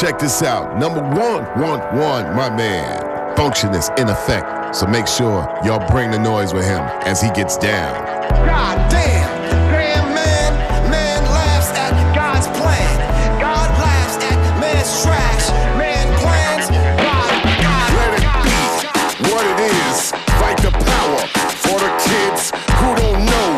check this out. Number one, one, one, my man. Function is in effect. So make sure y'all bring the noise with him as he gets down. God damn, man, man laughs at God's plan. God laughs at man's man plans. God, let it be what it is. Fight the power for the kids who don't know.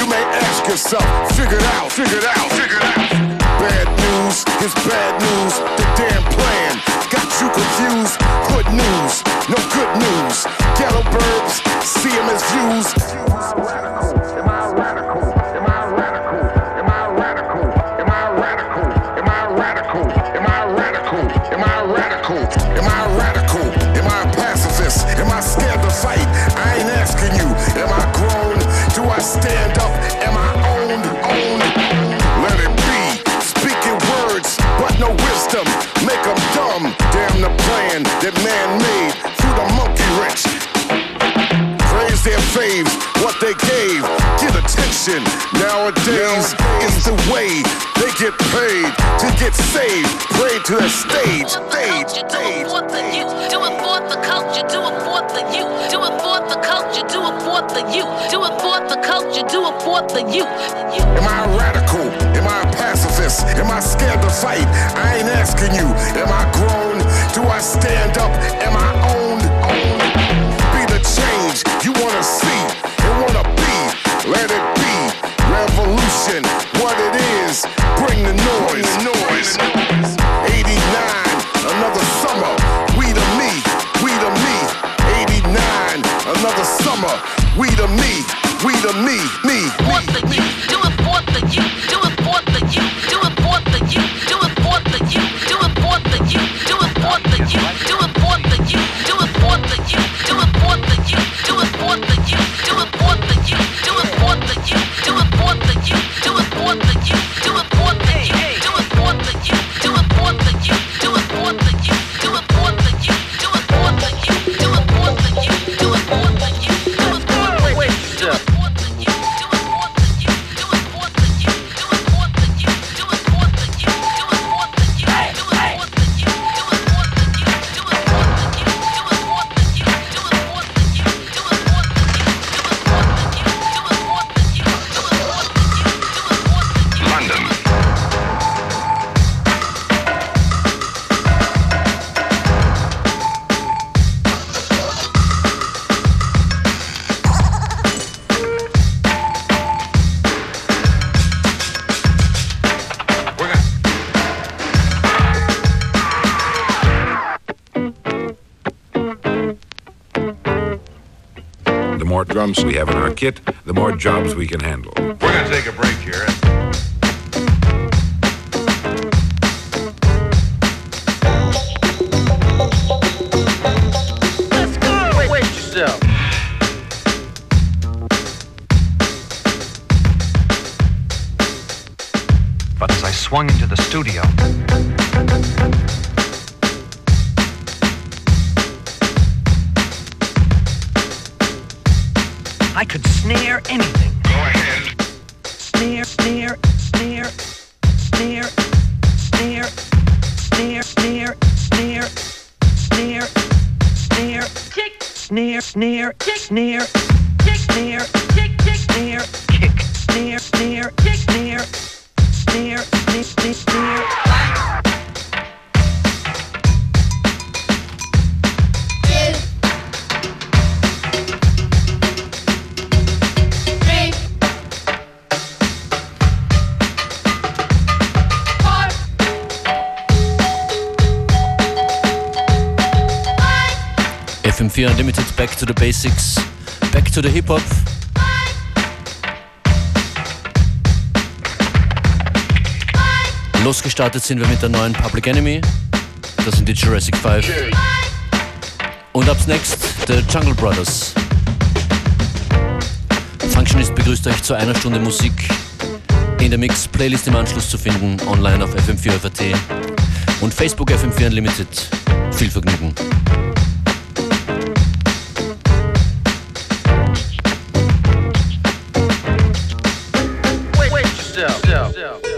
You may ask yourself, figure it out, figure it out, figure it out. Bad news is bad news. The damn plan got you confused. Good news, no good news. Ghetto birds, see them as views. Am I radical? Am I radical? Am I radical? Am I radical? Am I radical? Am I radical? Am I radical? Am I a pacifist? Am I scared to fight? I ain't asking you. Am I grown? Do I stand up? plan that man made through the monkey wrench. Praise their faves, what they gave. Get attention. Nowadays, is the way they get paid to get saved. Pray to the stage. stage. Do it for the you. Do it for the culture. Do it for the youth. Do it for the culture. Do it for the youth. Do it for the culture. Do it for the youth. Am I a radical? Am I a pacifist? Am I scared to fight? I ain't asking you. Am I grown? Do I stand up? We have in our kit, the more jobs we can handle. We're gonna take a break Losgestartet sind wir mit der neuen Public Enemy. Das sind die Jurassic 5. Und ab's next, The Jungle Brothers. Functionist begrüßt euch zu einer Stunde Musik in der Mix-Playlist im Anschluss zu finden, online auf FM4FAT und Facebook FM4 Unlimited. Viel Vergnügen. Wait, wait yourself.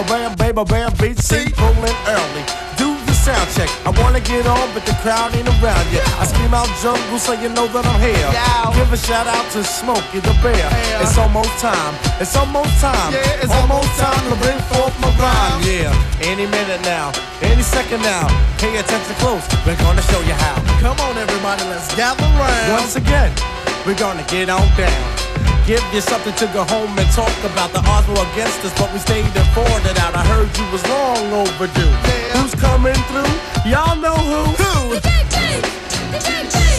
With the baby bam, baby bam beat. Seat rolling early. Do the sound check. I wanna get on, but the crowd ain't around yet. I scream out jungle so you know that I'm here. Give a shout out to Smokey the Bear. It's almost time. It's almost time. Yeah, it's almost time to bring forth my rhyme. Yeah, any minute now, any second now. Pay attention close. We're gonna show you how. Come on, everybody, let's gather round. Once again, we're gonna get on down. Give you something to go home and talk about. The odds were against us, but we stayed and fought it out. I heard you was long overdue. Who's coming through? Y'all know who? Who? The toe to toe, y'all.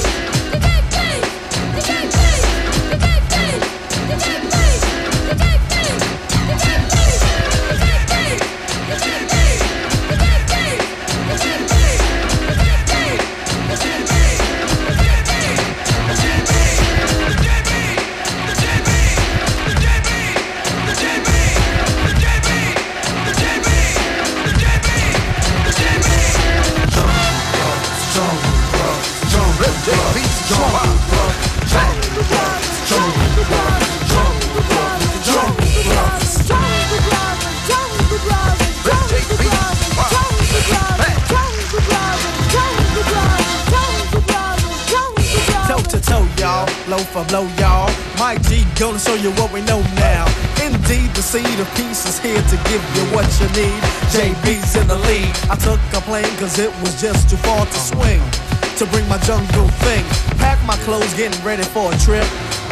Low for low, y'all. Mike G gonna show you what we know now. Indeed, the seed of peace is here to give you what you need. JB's in the lead. I took a plane cause it was just too far to swing. To bring my jungle thing. Pack my clothes, getting ready for a trip.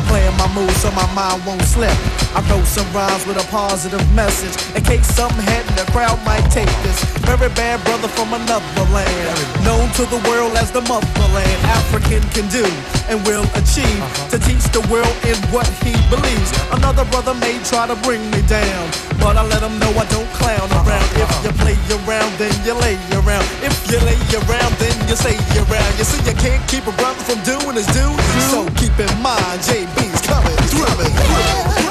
Playing my moves so my mind won't slip. I wrote some rhymes with a positive message. In case something happened, the crowd might take this. Very bad brother from another land. Known to the world as the motherland. African can do and will achieve. Uh-huh. To teach the world in what he believes. Another brother may try to bring me down. But I let him know I don't clown around. If you play around, then you lay around. If you lay around, then you say around. You see, you can't keep a brother from doing his due. So keep in mind, JB's coming through. Now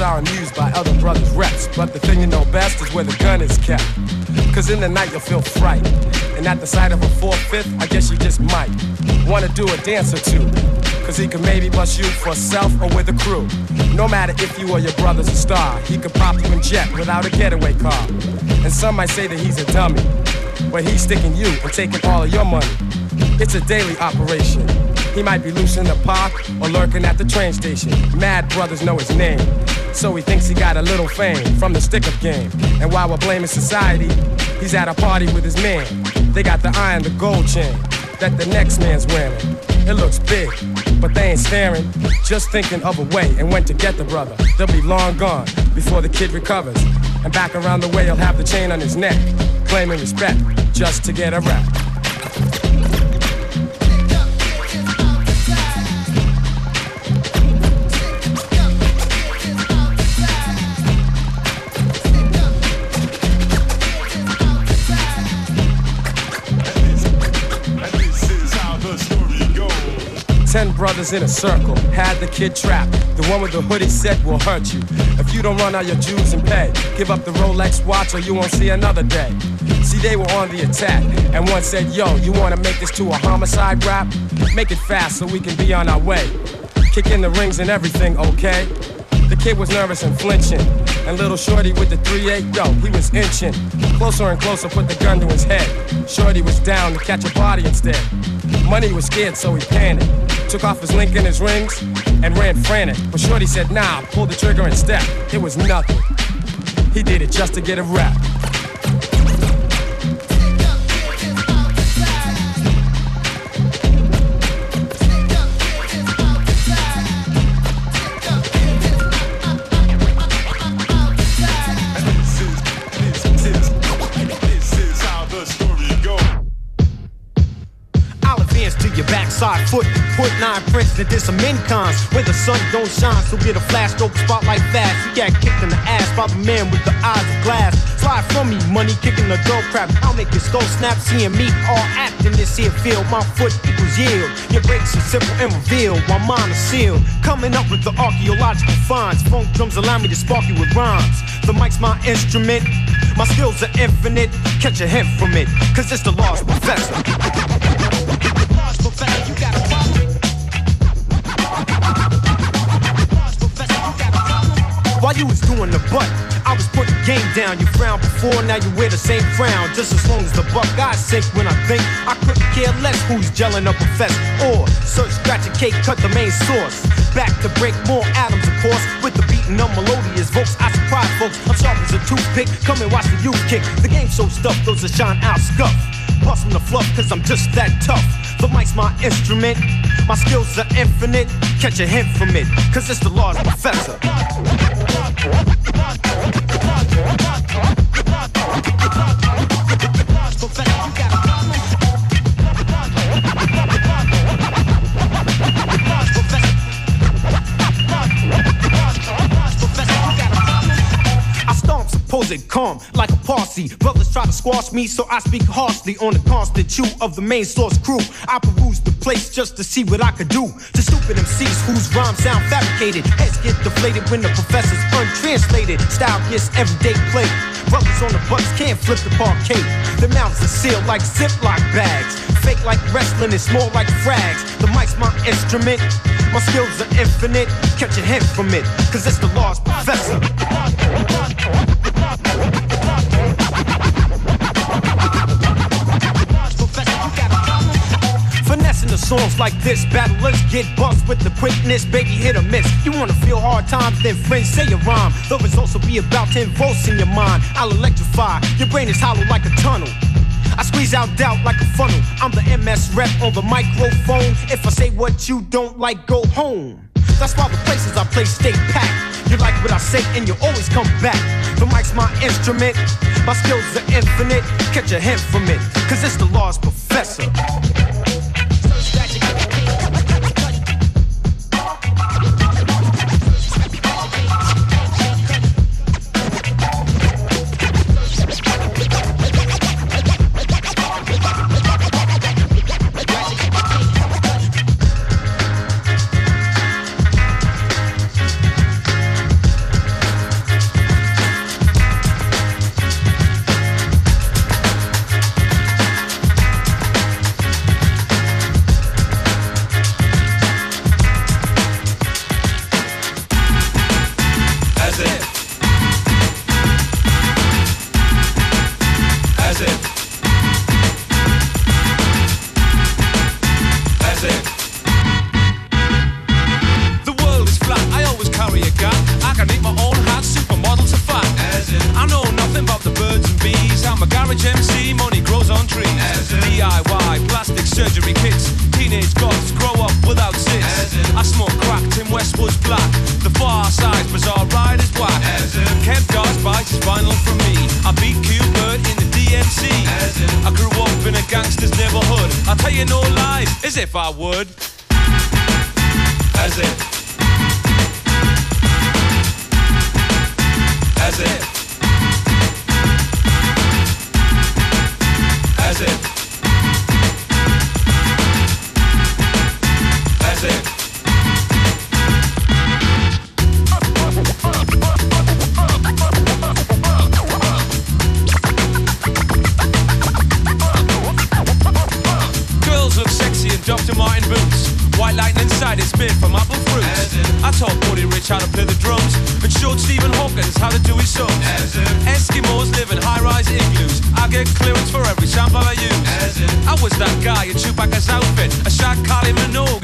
are amused by other brothers' reps. But the thing you know best is where the gun is kept. Cause in the night you'll feel fright. And at the sight of a four-fifth, I guess you just might wanna do a dance or two. Cause he could maybe bust you for self or with a crew. No matter if you or your brother's a star, he could pop you in jet without a getaway car. And some might say that he's a dummy, but he's sticking you and taking all of your money. It's a daily operation. He might be loose in the park or lurking at the train station. Mad brothers know his name. So he thinks he got a little fame from the stick up game. And while we're blaming society, he's at a party with his man. They got the and the gold chain that the next man's wearing. It looks big, but they ain't staring. Just thinking of a way and when to get the brother. They'll be long gone before the kid recovers. And back around the way, he'll have the chain on his neck, claiming respect just to get a rap. Ten brothers in a circle had the kid trapped. The one with the hoodie said will hurt you. If you don't run out your dues and pay, give up the Rolex watch or you won't see another day. See, they were on the attack, and one said, Yo, you wanna make this to a homicide rap? Make it fast so we can be on our way. Kick in the rings and everything, okay? The kid was nervous and flinching. And little Shorty with the 3-8, yo, he was inching. Closer and closer, put the gun to his head. Shorty was down to catch a body instead. Money was scared, so he panicked. Took off his link and his rings and ran frantic. But Shorty said, nah, pull the trigger and step. It was nothing. He did it just to get a rap. Put nine prints and did some incons where the sun don't shine. So get a flash stroke spotlight fast. You got kicked in the ass by the man with the eyes of glass. Slide from me, money kicking the dope crap. I'll make your skull snap. Seeing me all acting this here field. My foot equals yield. Your breaks are simple and revealed while mine are sealed. Coming up with the archaeological finds. Funk drums allow me to spark you with rhymes. The mic's my instrument. My skills are infinite. Catch a hint from it, cause it's the large professor. Large professor, you got. While you was doing the butt, I was putting game down. You frowned before, now you wear the same frown. Just as long as the buck I sink when I think I couldn't care less who's gelling up a fest. Or search, scratch a cake, cut the main source. Back to break more atoms, of course. With the beating of melodious vocals, I surprise folks. I'm sharp as a toothpick. Come and watch the youth kick. The game's so stuffed, those that shine out scuff. Bustin' the fluff, cause I'm just that tough. The mic's my instrument. My skills are infinite. Catch a hint from it, cause it's the large professor. Like a posse. Brothers try to squash me, so I speak harshly on the constant chew of the main source crew. I peruse the place just to see what I could do to stupid MCs whose rhymes sound fabricated. Heads get deflated when the professor's untranslated. Style gets everyday play. Brothers on the bus can't flip the parquet. Their mouths are sealed like Ziploc bags. Fake like wrestling, it's more like frags. The mic's my instrument. My skills are infinite. Catch a hint from it, cause it's the large professor. Songs like this, battlers get bust with the quickness, baby hit or miss. You wanna feel hard times, then friends say a rhyme. The results will be about 10 volts in your mind. I'll electrify, your brain is hollow like a tunnel. I squeeze out doubt like a funnel. I'm the MS rep on the microphone. If I say what you don't like, go home. That's why the places I play stay packed. You like what I say and you always come back. The mic's my instrument. My skills are infinite. Catch a hint from it, cause it's the large professor.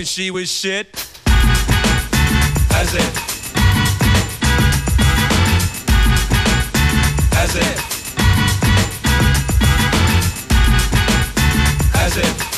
and she was shit. As it. As it. As it.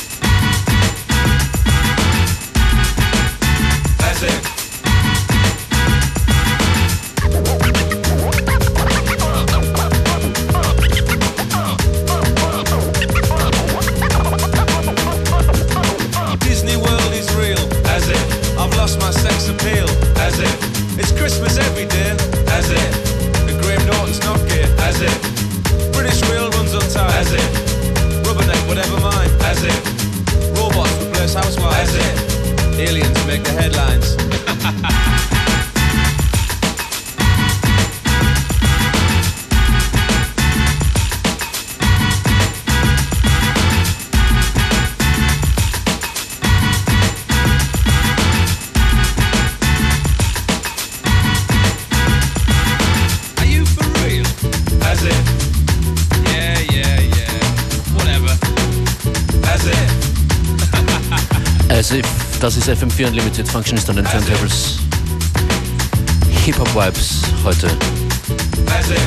FM4 Unlimited Functionist an den Turntables. Hip-Hop Vibes heute. As if.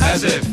As if.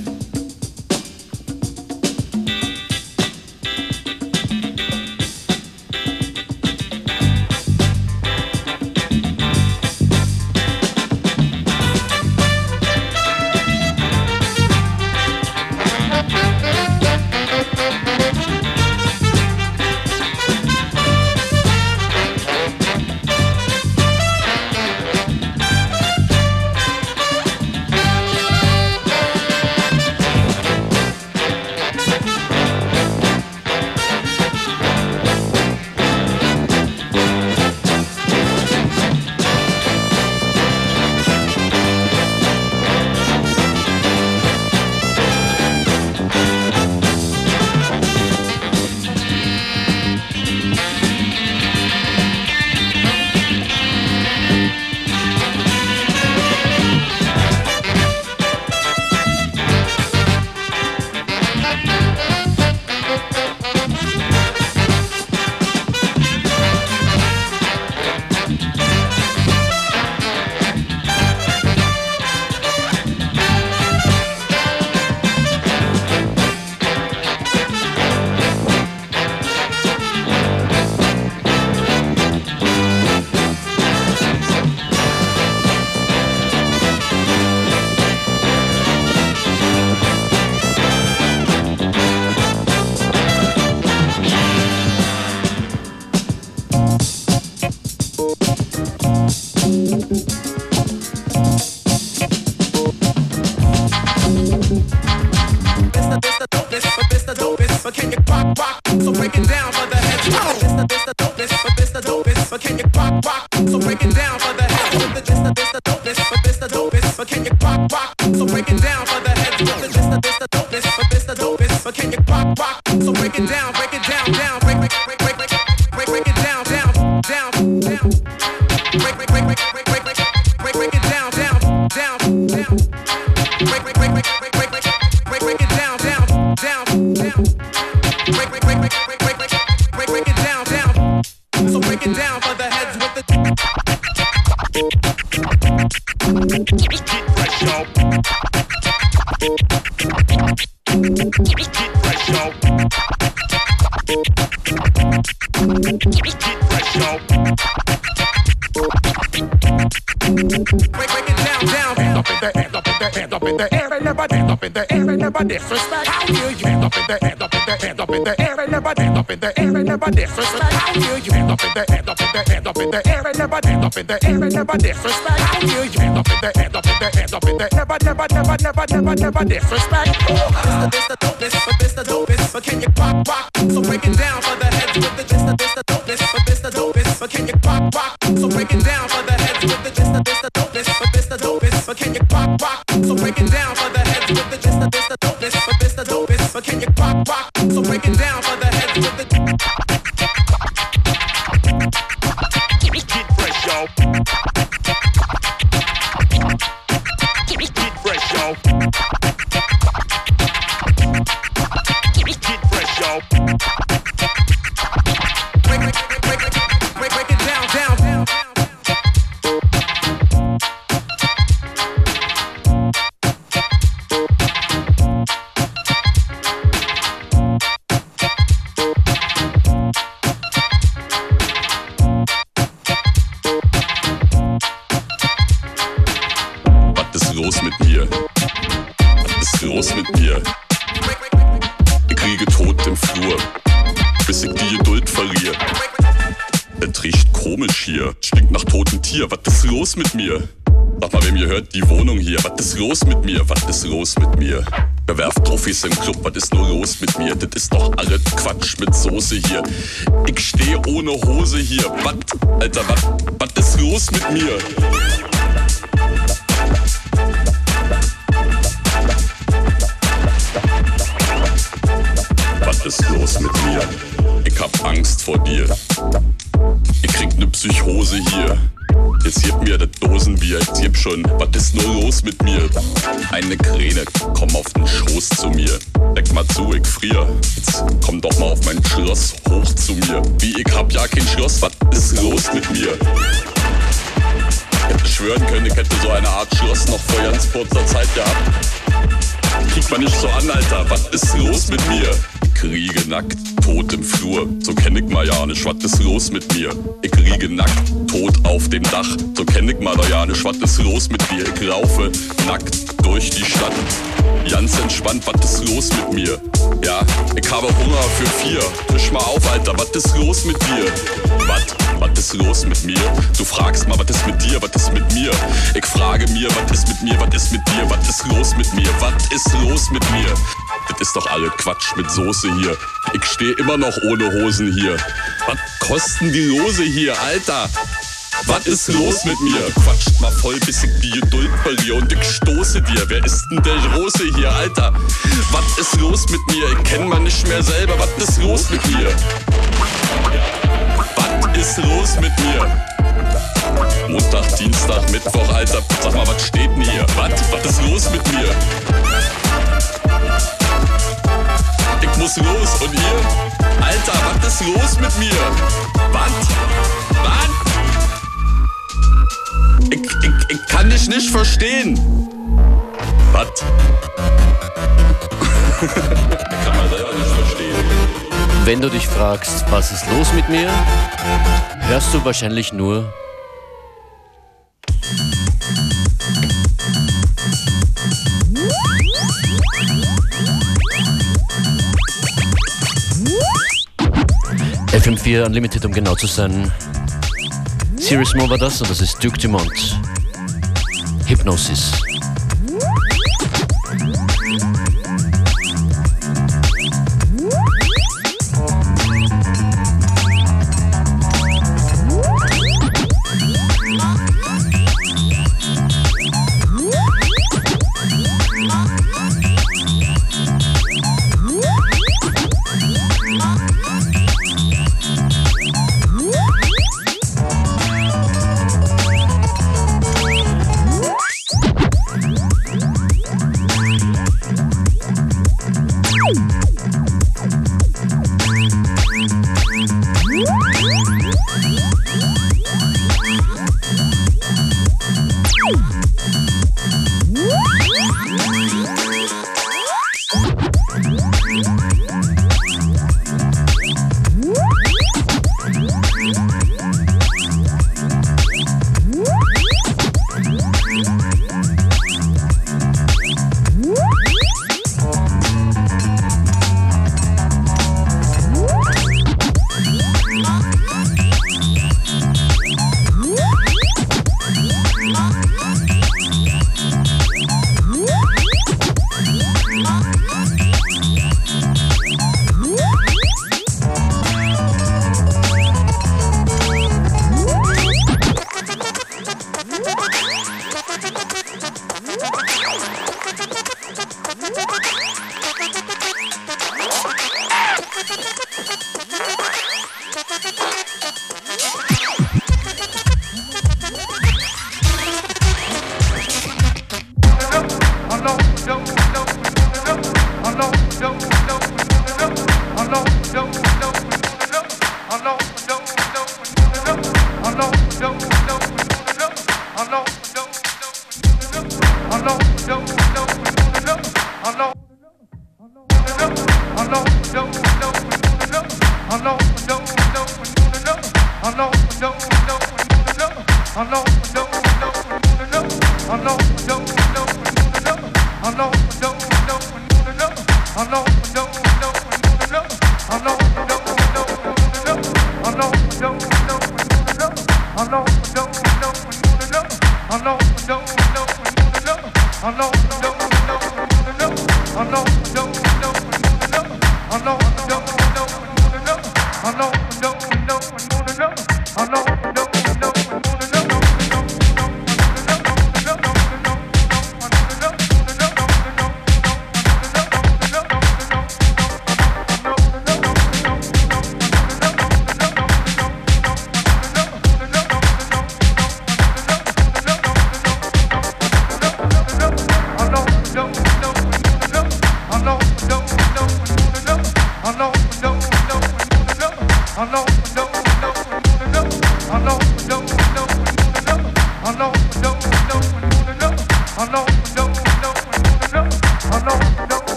So break it down for the heads. But this the this the dopest, but this the dopest. But can you rock rock? So break it down. Up in the air and never disrespect. How dare you? Hands up in the hands up in the hands up in the air and never hands up in the air and never disrespect. How dare you? Hands up in the hands up in the hands up in the air and never hands up in the air and never disrespect. How dare you? Hands up in the hands up in the hands up in the never never never never never never disrespect. This the dopest, but this the dopest. But can you rock, rock? So break it down for the heads with the this the this the dopest, but this the dopest. But can you rock, rock? So break it down for the heads with the this the this the dopest, but this the dopest. But can you rock, rock? So break it down for the with the dopest, but this the dopest. But can you rock, rock? So break it down Trophys im Club? Was ist nur los mit mir? Das ist doch alles Quatsch mit Soße hier. Ich stehe ohne Hose hier. Was? Alter, was? Was ist los mit mir? Ja kein Schloss, was ist los mit mir? Ich hätte schwören können, ich hätte so eine Art Schloss noch vor ganz kurzer Zeit gehabt. Kriegt man nicht so an, Alter. Was ist los mit mir? Kriege nackt, tot im Flur. So kenn ich mal ja. Was ist los mit mir? Ich kriege nackt, tot auf dem Dach. So kenn ich mal doch. Was ist los mit mir? Ich laufe nackt durch die Stadt. Ganz entspannt, was ist los mit mir? Ja, ich habe Hunger für vier. Frisch mal auf, Alter. Was ist los mit dir? Was? Was ist los mit mir? Du fragst mal, was ist mit dir? Was ist mit mir? Ich frage mir, was ist mit mir? Was ist mit dir? Was ist los mit mir? Was ist los mit mir? Das ist doch alle Quatsch mit Soße hier. Ich stehe immer noch ohne Hosen hier. Was kosten die Lose hier, Alter? Was ist los mit mir? Quatscht mal voll, bis ich die Geduld verliere und ich stoße dir. Wer ist denn der Große hier, Alter? Was ist los mit mir? Ich kenn mal nicht mehr selber. Was ist los mit mir? Was ist los mit mir? Montag, Dienstag, Mittwoch, Alter. Sag mal, was steht denn hier? Was? Was ist los mit mir? Muss los und ihr? Alter, was ist los mit mir? Was? Was? Ich, ich, ich kann dich nicht verstehen. Was? kann mal selber nicht verstehen. Wenn du dich fragst, was ist los mit mir, hörst du wahrscheinlich nur FM4 Unlimited, um genau zu sein. Serious Mo war das und das ist Duke Dumont. Hypnosis. I know.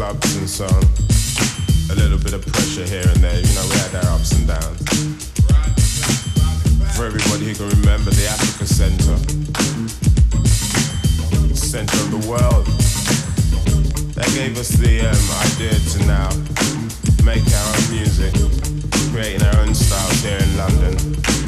club doing. A little bit of pressure here and there, you know, we had our ups and downs. For everybody who can remember, the Africa Center, center of the world, that gave us the um, idea to now make our own music, creating our own styles here in London.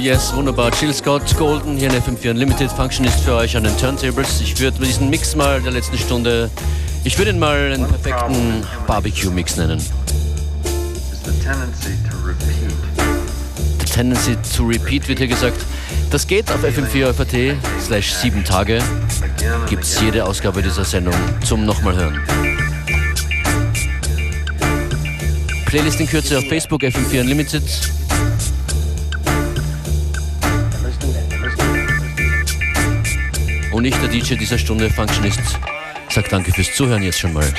Yes, wunderbar. Jill Scott Golden hier in FM4 Unlimited Functionist für euch an den Turntables. Ich würde diesen Mix mal der letzten Stunde, ich würde ihn mal einen perfekten Barbecue-Mix nennen. the tendency to repeat. The Tendency to Repeat wird hier gesagt. Das geht auf fm4 slash 7 Tage. Gibt es jede Ausgabe dieser Sendung zum nochmal hören. Playlist in Kürze auf Facebook FM4 Unlimited. Und ich, der DJ dieser Stunde, Functionist, sag danke fürs Zuhören jetzt schon mal.